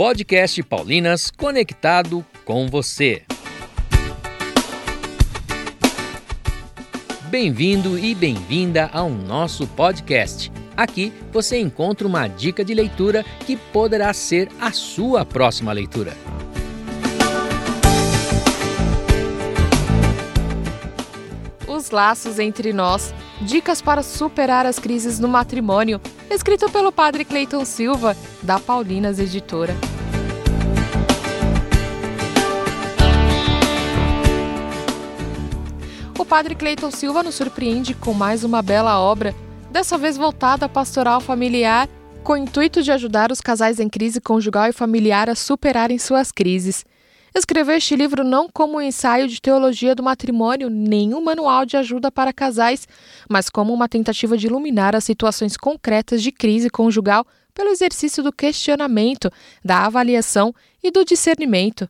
Podcast Paulinas conectado com você. Bem-vindo e bem-vinda ao nosso podcast. Aqui você encontra uma dica de leitura que poderá ser a sua próxima leitura. Os laços entre nós. Dicas para superar as crises no matrimônio. Escrito pelo padre Cleiton Silva, da Paulinas Editora. O padre Cleiton Silva nos surpreende com mais uma bela obra, dessa vez voltada à pastoral familiar, com o intuito de ajudar os casais em crise conjugal e familiar a superarem suas crises. Escreveu este livro não como um ensaio de teologia do matrimônio, nem um manual de ajuda para casais, mas como uma tentativa de iluminar as situações concretas de crise conjugal pelo exercício do questionamento, da avaliação e do discernimento.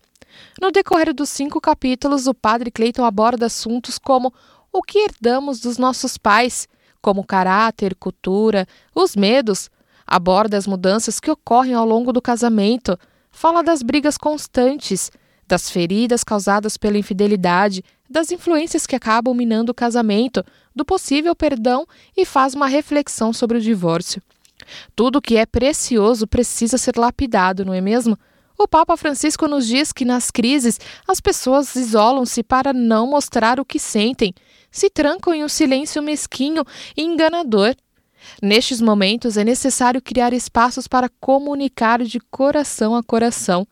No decorrer dos cinco capítulos, o padre Clayton aborda assuntos como o que herdamos dos nossos pais, como caráter, cultura, os medos, aborda as mudanças que ocorrem ao longo do casamento, fala das brigas constantes, das feridas causadas pela infidelidade, das influências que acabam minando o casamento, do possível perdão e faz uma reflexão sobre o divórcio. Tudo que é precioso precisa ser lapidado, não é mesmo? O Papa Francisco nos diz que nas crises as pessoas isolam-se para não mostrar o que sentem, se trancam em um silêncio mesquinho e enganador. Nestes momentos é necessário criar espaços para comunicar de coração a coração.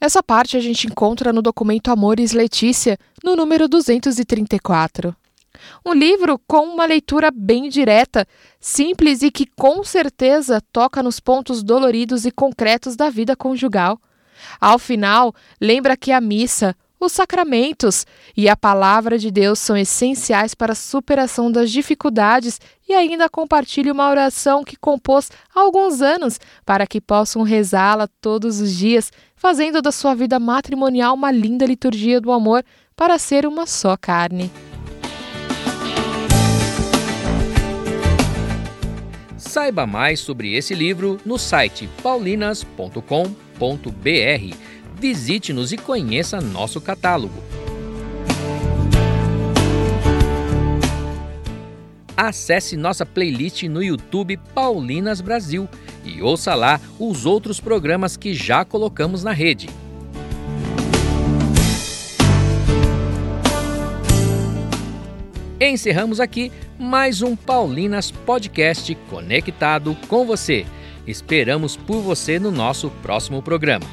Essa parte a gente encontra no documento Amores Letícia, no número 234. Um livro com uma leitura bem direta, simples e que com certeza toca nos pontos doloridos e concretos da vida conjugal. Ao final, lembra que a missa, os sacramentos e a palavra de Deus são essenciais para a superação das dificuldades e ainda compartilhe uma oração que compôs há alguns anos para que possam rezá-la todos os dias, fazendo da sua vida matrimonial uma linda liturgia do amor para ser uma só carne. Saiba mais sobre esse livro no site paulinas.com.br. Visite-nos e conheça nosso catálogo. Acesse nossa playlist no YouTube Paulinas Brasil e ouça lá os outros programas que já colocamos na rede. Encerramos aqui mais um Paulinas Podcast conectado com você. Esperamos por você no nosso próximo programa.